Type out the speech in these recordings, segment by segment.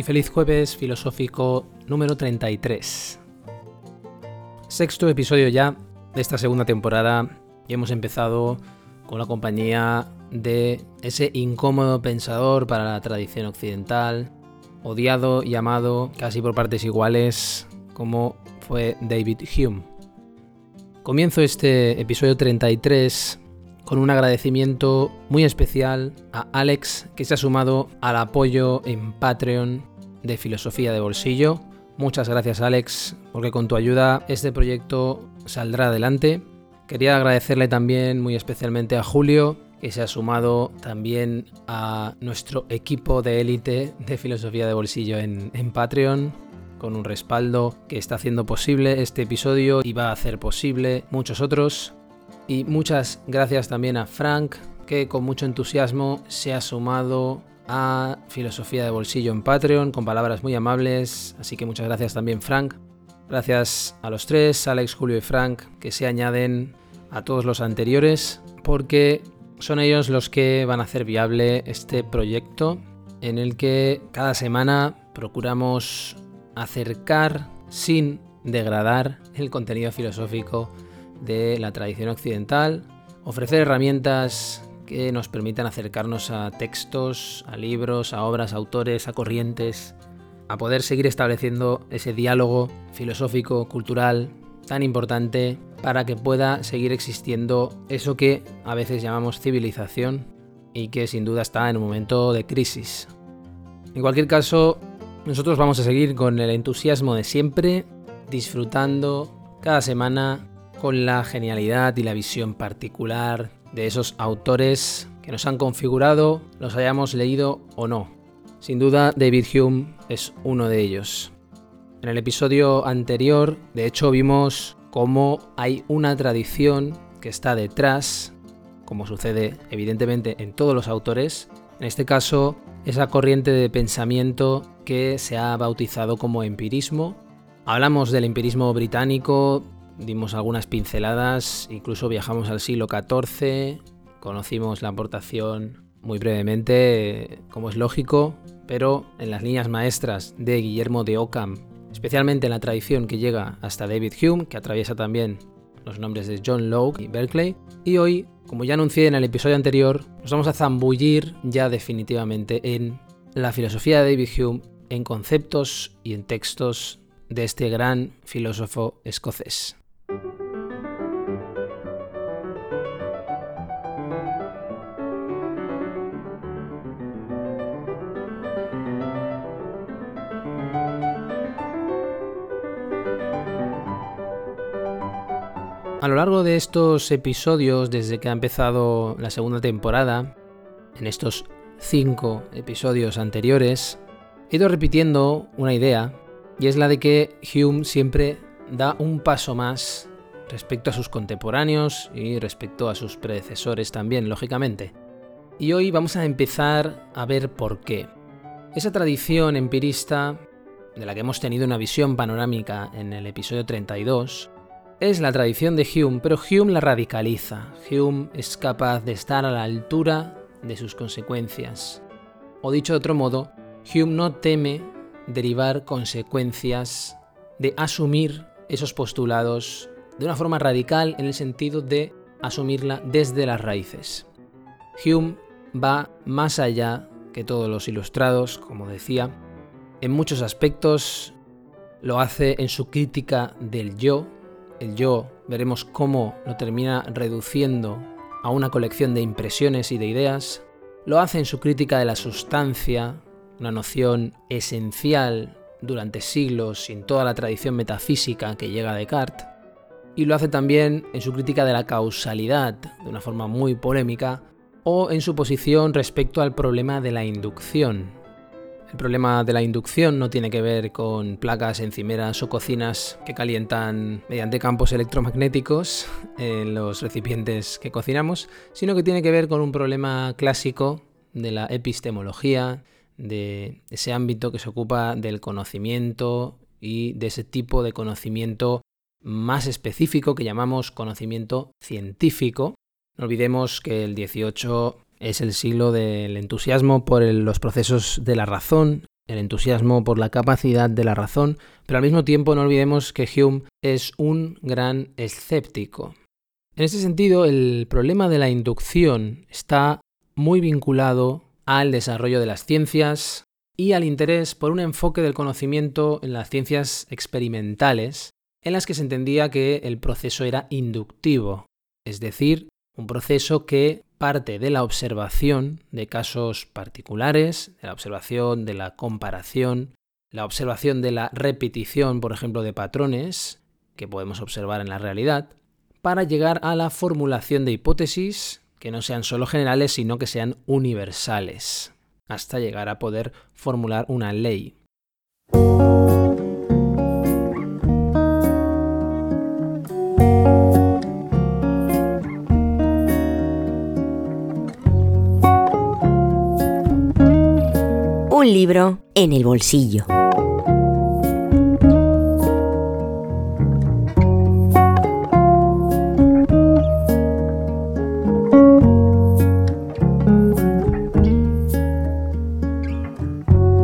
Y feliz jueves filosófico número 33. Sexto episodio ya de esta segunda temporada y hemos empezado con la compañía de ese incómodo pensador para la tradición occidental, odiado y amado casi por partes iguales como fue David Hume. Comienzo este episodio 33 con un agradecimiento muy especial a Alex que se ha sumado al apoyo en Patreon de Filosofía de Bolsillo. Muchas gracias Alex, porque con tu ayuda este proyecto saldrá adelante. Quería agradecerle también muy especialmente a Julio, que se ha sumado también a nuestro equipo de élite de Filosofía de Bolsillo en, en Patreon con un respaldo que está haciendo posible este episodio y va a hacer posible muchos otros. Y muchas gracias también a Frank, que con mucho entusiasmo se ha sumado a Filosofía de Bolsillo en Patreon con palabras muy amables. Así que muchas gracias también Frank. Gracias a los tres, Alex, Julio y Frank, que se añaden a todos los anteriores, porque son ellos los que van a hacer viable este proyecto en el que cada semana procuramos acercar sin degradar el contenido filosófico de la tradición occidental, ofrecer herramientas que nos permitan acercarnos a textos, a libros, a obras, a autores, a corrientes, a poder seguir estableciendo ese diálogo filosófico, cultural, tan importante para que pueda seguir existiendo eso que a veces llamamos civilización y que sin duda está en un momento de crisis. En cualquier caso, nosotros vamos a seguir con el entusiasmo de siempre, disfrutando cada semana con la genialidad y la visión particular de esos autores que nos han configurado, los hayamos leído o no. Sin duda, David Hume es uno de ellos. En el episodio anterior, de hecho, vimos cómo hay una tradición que está detrás, como sucede evidentemente en todos los autores, en este caso, esa corriente de pensamiento que se ha bautizado como empirismo. Hablamos del empirismo británico, dimos algunas pinceladas, incluso viajamos al siglo XIV, conocimos la aportación muy brevemente, como es lógico, pero en las líneas maestras de Guillermo de Ockham, especialmente en la tradición que llega hasta David Hume, que atraviesa también los nombres de John Locke y Berkeley, y hoy, como ya anuncié en el episodio anterior, nos vamos a zambullir ya definitivamente en la filosofía de David Hume, en conceptos y en textos de este gran filósofo escocés. A lo largo de estos episodios, desde que ha empezado la segunda temporada, en estos cinco episodios anteriores, he ido repitiendo una idea, y es la de que Hume siempre da un paso más respecto a sus contemporáneos y respecto a sus predecesores también, lógicamente. Y hoy vamos a empezar a ver por qué. Esa tradición empirista, de la que hemos tenido una visión panorámica en el episodio 32, es la tradición de Hume, pero Hume la radicaliza. Hume es capaz de estar a la altura de sus consecuencias. O dicho de otro modo, Hume no teme derivar consecuencias de asumir esos postulados de una forma radical en el sentido de asumirla desde las raíces. Hume va más allá que todos los ilustrados, como decía, en muchos aspectos lo hace en su crítica del yo, el yo, veremos cómo lo termina reduciendo a una colección de impresiones y de ideas, lo hace en su crítica de la sustancia, una noción esencial durante siglos sin toda la tradición metafísica que llega a Descartes, y lo hace también en su crítica de la causalidad, de una forma muy polémica, o en su posición respecto al problema de la inducción. El problema de la inducción no tiene que ver con placas encimeras o cocinas que calientan mediante campos electromagnéticos en los recipientes que cocinamos, sino que tiene que ver con un problema clásico de la epistemología, de ese ámbito que se ocupa del conocimiento y de ese tipo de conocimiento más específico que llamamos conocimiento científico. No olvidemos que el 18 es el siglo del entusiasmo por los procesos de la razón, el entusiasmo por la capacidad de la razón, pero al mismo tiempo no olvidemos que Hume es un gran escéptico. En ese sentido, el problema de la inducción está muy vinculado al desarrollo de las ciencias y al interés por un enfoque del conocimiento en las ciencias experimentales, en las que se entendía que el proceso era inductivo, es decir, un proceso que parte de la observación de casos particulares, de la observación de la comparación, la observación de la repetición, por ejemplo, de patrones que podemos observar en la realidad, para llegar a la formulación de hipótesis que no sean solo generales, sino que sean universales, hasta llegar a poder formular una ley. Un libro en el bolsillo.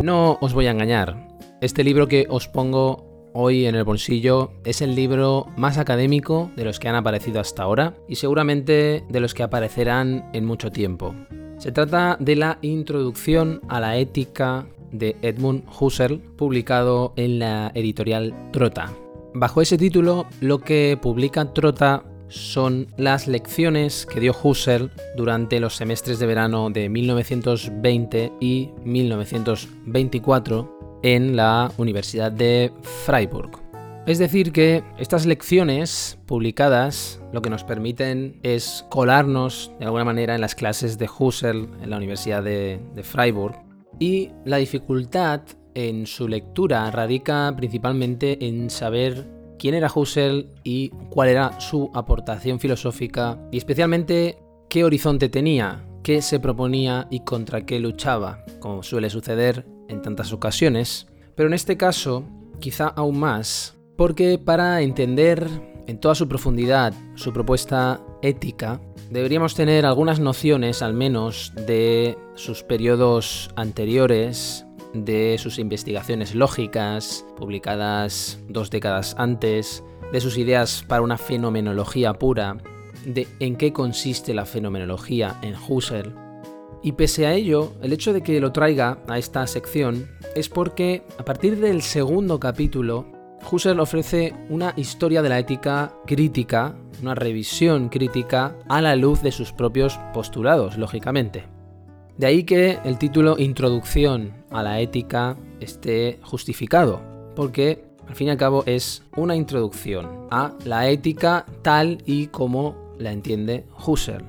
No os voy a engañar. Este libro que os pongo hoy en el bolsillo es el libro más académico de los que han aparecido hasta ahora y seguramente de los que aparecerán en mucho tiempo. Se trata de la Introducción a la Ética de Edmund Husserl, publicado en la editorial Trota. Bajo ese título, lo que publica Trota son las lecciones que dio Husserl durante los semestres de verano de 1920 y 1924 en la Universidad de Freiburg. Es decir, que estas lecciones publicadas lo que nos permiten es colarnos de alguna manera en las clases de Husserl en la Universidad de, Freiburg y la dificultad en su lectura radica principalmente en saber quién era Husserl y cuál era su aportación filosófica y especialmente qué horizonte tenía, qué se proponía y contra qué luchaba, como suele suceder en tantas ocasiones. Pero en este caso, quizá aún más, porque para entender en toda su profundidad su propuesta ética, deberíamos tener algunas nociones al menos de sus periodos anteriores, de sus investigaciones lógicas, publicadas dos décadas antes, de sus ideas para una fenomenología pura, de en qué consiste la fenomenología en Husserl. Y pese a ello, el hecho de que lo traiga a esta sección es porque a partir del segundo capítulo Husserl ofrece una historia de la ética crítica, una revisión crítica a la luz de sus propios postulados, lógicamente. De ahí que el título Introducción a la ética esté justificado, porque al fin y al cabo es una introducción a la ética tal y como la entiende Husserl.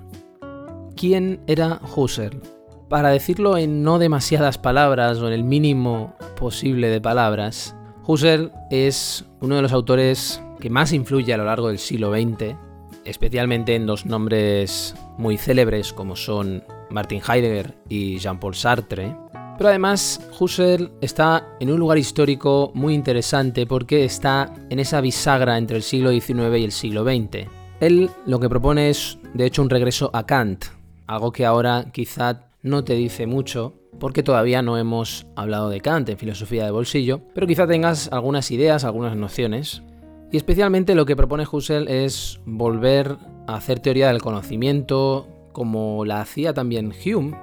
¿Quién era Husserl? Para decirlo en no demasiadas palabras o en el mínimo posible de palabras, Husserl es uno de los autores que más influye a lo largo del siglo XX, especialmente en dos nombres muy célebres como son Martin Heidegger y Jean-Paul Sartre. Pero además, Husserl está en un lugar histórico muy interesante porque está en esa bisagra entre el siglo XIX y el siglo XX. Él lo que propone es, de hecho, un regreso a Kant, algo que ahora quizá no te dice mucho, porque todavía no hemos hablado de Kant en filosofía de bolsillo, pero quizá tengas algunas ideas, algunas nociones. Y especialmente lo que propone Husserl es volver a hacer teoría del conocimiento, como la hacía también Hume,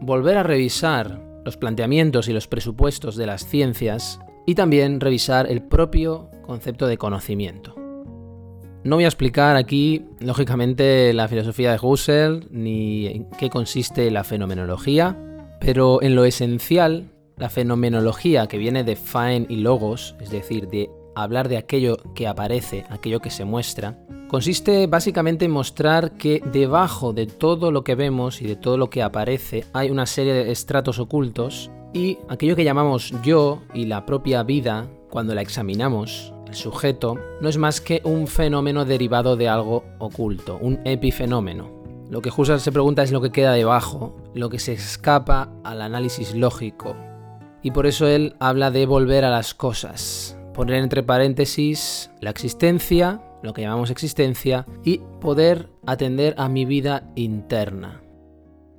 volver a revisar los planteamientos y los presupuestos de las ciencias y también revisar el propio concepto de conocimiento. No voy a explicar aquí, lógicamente, la filosofía de Husserl ni en qué consiste la fenomenología, pero en lo esencial, la fenomenología que viene de Faen y Logos, es decir, de hablar de aquello que aparece, aquello que se muestra, consiste básicamente en mostrar que debajo de todo lo que vemos y de todo lo que aparece hay una serie de estratos ocultos y aquello que llamamos yo y la propia vida, cuando la examinamos, el sujeto, no es más que un fenómeno derivado de algo oculto, un epifenómeno. Lo que Husserl se pregunta es lo que queda debajo, lo que se escapa al análisis lógico. Y por eso él habla de volver a las cosas, poner entre paréntesis la existencia, lo que llamamos existencia, y poder atender a mi vida interna.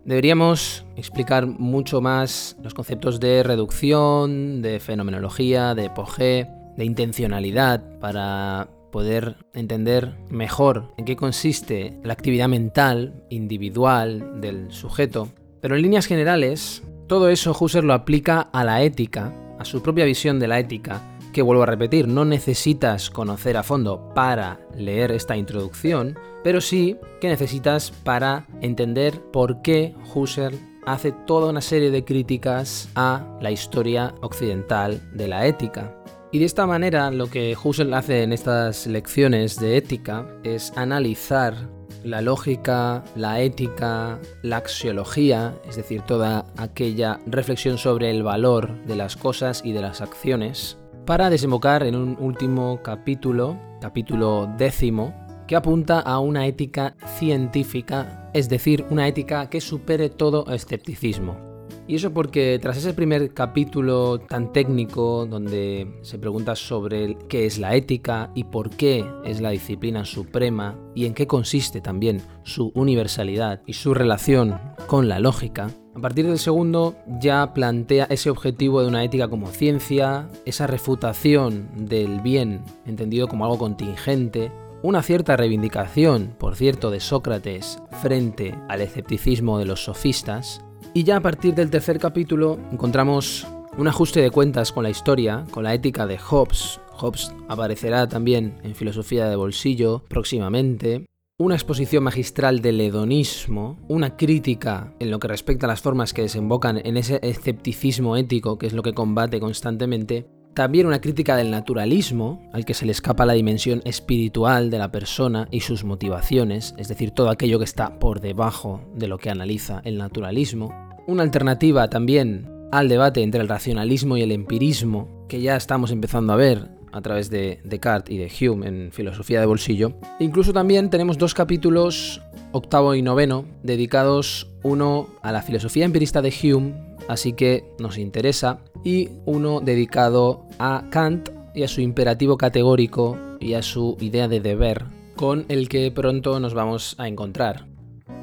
Deberíamos explicar mucho más los conceptos de reducción, de fenomenología, de epoge, de intencionalidad para poder entender mejor en qué consiste la actividad mental individual del sujeto. Pero en líneas generales, todo eso Husserl lo aplica a la ética, a su propia visión de la ética, que vuelvo a repetir, no necesitas conocer a fondo para leer esta introducción, pero sí que necesitas para entender por qué Husserl hace toda una serie de críticas a la historia occidental de la ética. Y de esta manera lo que Husserl hace en estas lecciones de ética es analizar la lógica, la ética, la axiología, es decir, toda aquella reflexión sobre el valor de las cosas y de las acciones, para desembocar en un último capítulo, capítulo décimo, que apunta a una ética científica, es decir, una ética que supere todo escepticismo. Y eso porque tras ese primer capítulo tan técnico donde se pregunta sobre qué es la ética y por qué es la disciplina suprema y en qué consiste también su universalidad y su relación con la lógica, a partir del segundo ya plantea ese objetivo de una ética como ciencia, esa refutación del bien entendido como algo contingente, una cierta reivindicación, por cierto, de Sócrates frente al escepticismo de los sofistas, y ya a partir del tercer capítulo encontramos un ajuste de cuentas con la historia, con la ética de Hobbes. Hobbes aparecerá también en Filosofía de Bolsillo próximamente. Una exposición magistral del hedonismo, una crítica en lo que respecta a las formas que desembocan en ese escepticismo ético que es lo que combate constantemente, también una crítica del naturalismo, al que se le escapa la dimensión espiritual de la persona y sus motivaciones, es decir, todo aquello que está por debajo de lo que analiza el naturalismo. Una alternativa también al debate entre el racionalismo y el empirismo, que ya estamos empezando a ver a través de Descartes y de Hume en Filosofía de Bolsillo. Incluso también tenemos dos capítulos, octavo y noveno, dedicados uno a la filosofía empirista de Hume así que nos interesa, y uno dedicado a Kant y a su imperativo categórico y a su idea de deber, con el que pronto nos vamos a encontrar.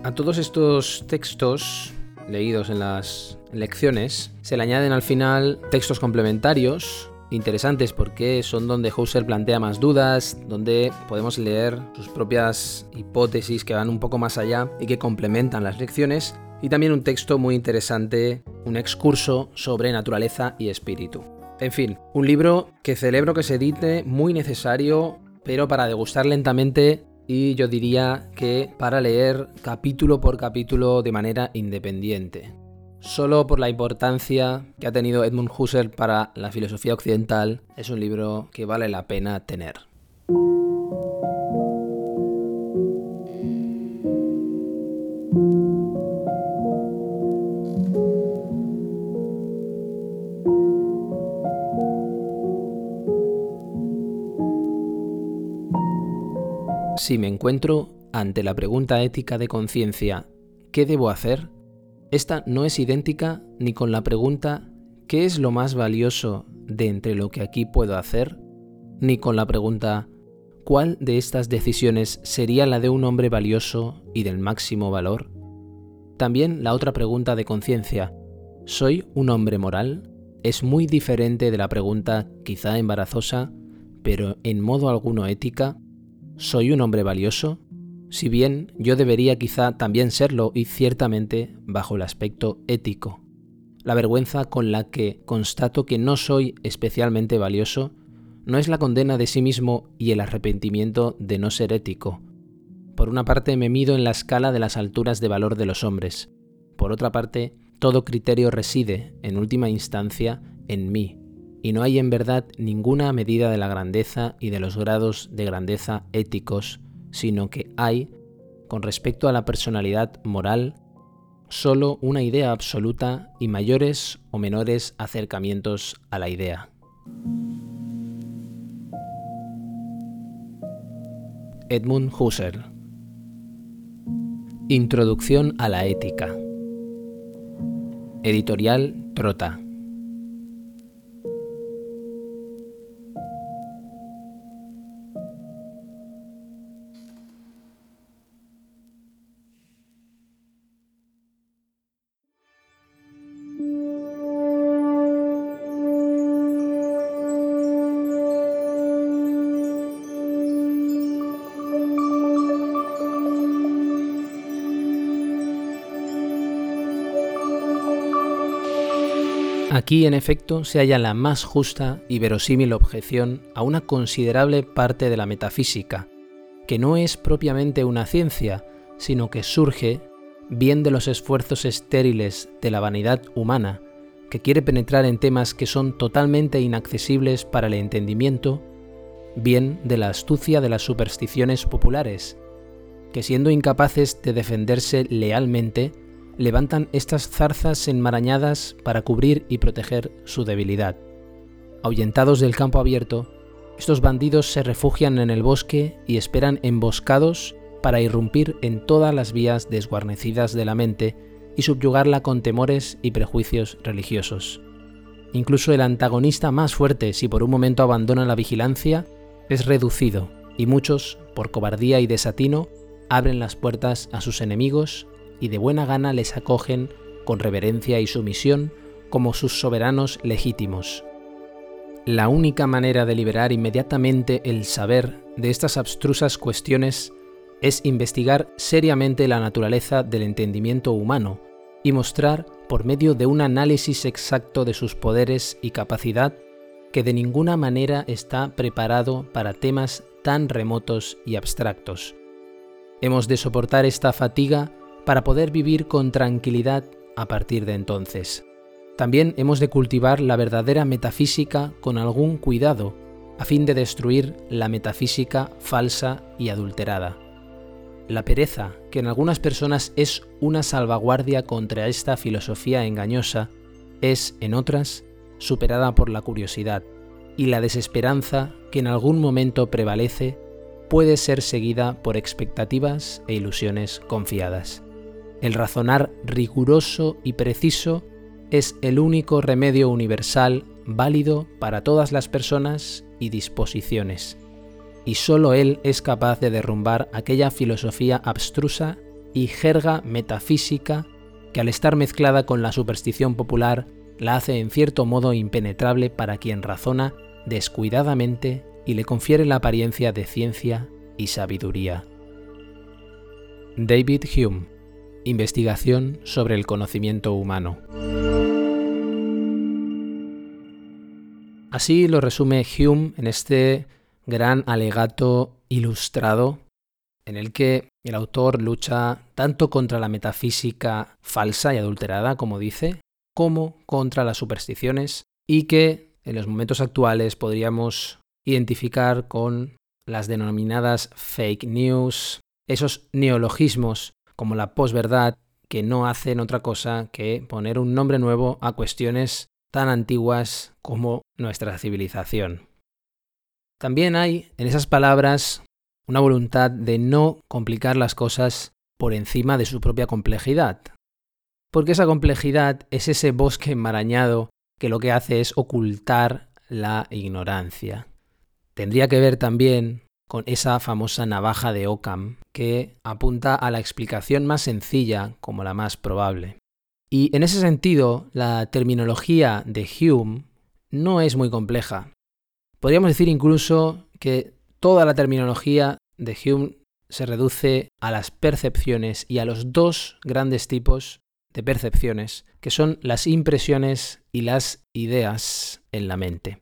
A todos estos textos leídos en las lecciones se le añaden al final textos complementarios interesantes porque son donde Husserl plantea más dudas, donde podemos leer sus propias hipótesis que van un poco más allá y que complementan las lecciones y también un texto muy interesante, un excurso sobre naturaleza y espíritu. En fin, un libro que celebro que se edite, muy necesario, pero para degustar lentamente y yo diría que para leer capítulo por capítulo de manera independiente. Solo por la importancia que ha tenido Edmund Husserl para la filosofía occidental, es un libro que vale la pena tener. Si me encuentro ante la pregunta ética de conciencia ¿qué debo hacer? Esta no es idéntica ni con la pregunta ¿qué es lo más valioso de entre lo que aquí puedo hacer? ni con la pregunta ¿cuál de estas decisiones sería la de un hombre valioso y del máximo valor? También la otra pregunta de conciencia ¿soy un hombre moral? es muy diferente de la pregunta quizá embarazosa, pero en modo alguno ética, ¿Soy un hombre valioso? Si bien yo debería quizá también serlo y ciertamente bajo el aspecto ético. La vergüenza con la que constato que no soy especialmente valioso no es la condena de sí mismo y el arrepentimiento de no ser ético. Por una parte me mido en la escala de las alturas de valor de los hombres. Por otra parte, todo criterio reside, en última instancia, en mí, y no hay en verdad ninguna medida de la grandeza y de los grados de grandeza éticos, sino que hay, con respecto a la personalidad moral, solo una idea absoluta y mayores o menores acercamientos a la idea. Edmund Husserl. Introducción a la ética. Editorial Trota Aquí, en efecto, se halla la más justa y verosímil objeción a una considerable parte de la metafísica, que no es propiamente una ciencia, sino que surge bien de los esfuerzos estériles de la vanidad humana, que quiere penetrar en temas que son totalmente inaccesibles para el entendimiento, bien de la astucia de las supersticiones populares, que siendo incapaces de defenderse lealmente, levantan estas zarzas enmarañadas para cubrir y proteger su debilidad. Ahuyentados del campo abierto, estos bandidos se refugian en el bosque y esperan emboscados para irrumpir en todas las vías desguarnecidas de la mente y subyugarla con temores y prejuicios religiosos. Incluso el antagonista más fuerte, si por un momento abandona la vigilancia, es reducido, y muchos, por cobardía y desatino, abren las puertas a sus enemigos y de buena gana les acogen con reverencia y sumisión como sus soberanos legítimos. La única manera de liberar inmediatamente el saber de estas abstrusas cuestiones es investigar seriamente la naturaleza del entendimiento humano y mostrar, por medio de un análisis exacto de sus poderes y capacidad, que de ninguna manera está preparado para temas tan remotos y abstractos. Hemos de soportar esta fatiga para poder vivir con tranquilidad a partir de entonces. También hemos de cultivar la verdadera metafísica con algún cuidado, a fin de destruir la metafísica falsa y adulterada. La pereza, que en algunas personas es una salvaguardia contra esta filosofía engañosa, es, en otras, superada por la curiosidad, y la desesperanza, que en algún momento prevalece, puede ser seguida por expectativas e ilusiones confiadas. El razonar riguroso y preciso es el único remedio universal válido para todas las personas y disposiciones, y sólo él es capaz de derrumbar aquella filosofía abstrusa y jerga metafísica que al estar mezclada con la superstición popular la hace en cierto modo impenetrable para quien razona descuidadamente y le confiere la apariencia de ciencia y sabiduría. David Hume Investigación sobre el conocimiento humano. Así lo resume Hume en este gran alegato ilustrado en el que el autor lucha tanto contra la metafísica falsa y adulterada, como dice, como contra las supersticiones y que en los momentos actuales podríamos identificar con las denominadas fake news, esos neologismos como la posverdad, que no hacen otra cosa que poner un nombre nuevo a cuestiones tan antiguas como nuestra civilización. También hay en esas palabras una voluntad de no complicar las cosas por encima de su propia complejidad, porque esa complejidad es ese bosque enmarañado que lo que hace es ocultar la ignorancia. Tendría que ver también con esa famosa navaja de Occam que apunta a la explicación más sencilla como la más probable. Y en ese sentido, la terminología de Hume no es muy compleja. Podríamos decir incluso que toda la terminología de Hume se reduce a las percepciones y a los dos grandes tipos de percepciones, que son las impresiones y las ideas en la mente.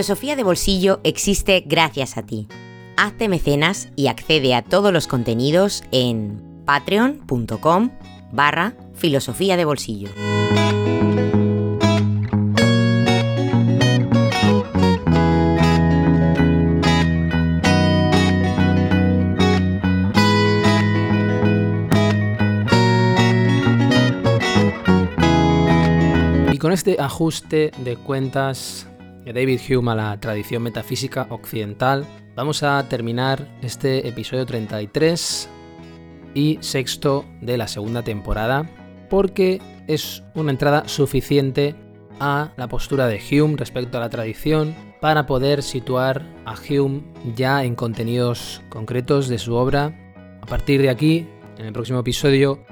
Filosofía de Bolsillo existe gracias a ti. Hazte mecenas y accede a todos los contenidos en patreon.com barra filosofía de bolsillo. Y con este ajuste de cuentas David Hume a la tradición metafísica occidental, vamos a terminar este episodio 33 y sexto de la segunda temporada, porque es una entrada suficiente a la postura de Hume respecto a la tradición para poder situar a Hume ya en contenidos concretos de su obra. A partir de aquí, en el próximo episodio,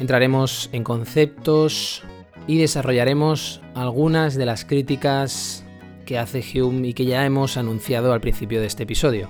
entraremos en conceptos y desarrollaremos algunas de las críticas que hace Hume y que ya hemos anunciado al principio de este episodio.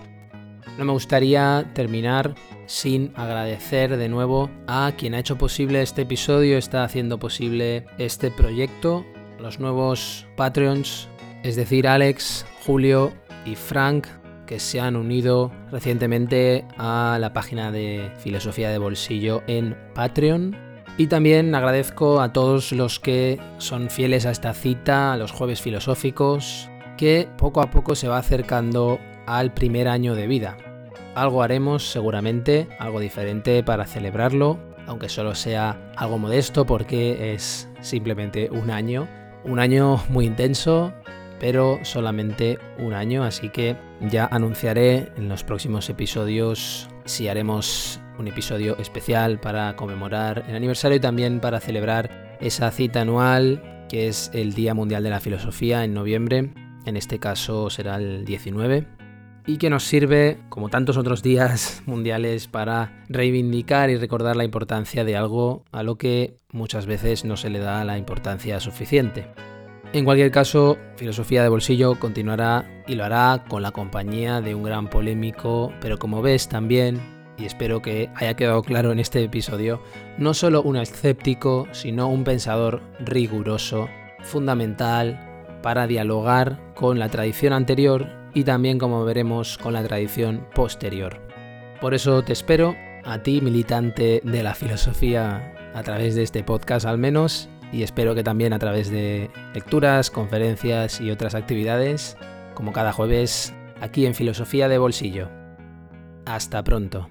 No me gustaría terminar sin agradecer de nuevo a quien ha hecho posible este episodio, está haciendo posible este proyecto, los nuevos Patreons, es decir, Alex, Julio y Frank, que se han unido recientemente a la página de Filosofía de Bolsillo en Patreon. Y también agradezco a todos los que son fieles a esta cita, a los jueves filosóficos, que poco a poco se va acercando al primer año de vida. Algo haremos seguramente, algo diferente para celebrarlo, aunque solo sea algo modesto porque es simplemente un año. Un año muy intenso, pero solamente un año, así que ya anunciaré en los próximos episodios si haremos un episodio especial para conmemorar el aniversario y también para celebrar esa cita anual que es el Día Mundial de la Filosofía en noviembre. En este caso será el 19 y que nos sirve, como tantos otros días mundiales, para reivindicar y recordar la importancia de algo a lo que muchas veces no se le da la importancia suficiente. En cualquier caso, Filosofía de Bolsillo continuará y lo hará con la compañía de un gran polémico, pero como ves también, y espero que haya quedado claro en este episodio, no solo un escéptico, sino un pensador riguroso, fundamental para dialogar con la tradición anterior y también, como veremos, con la tradición posterior. Por eso te espero, a ti militante de la filosofía, a través de este podcast al menos, y espero que también a través de lecturas, conferencias y otras actividades, como cada jueves, aquí en Filosofía de Bolsillo. Hasta pronto.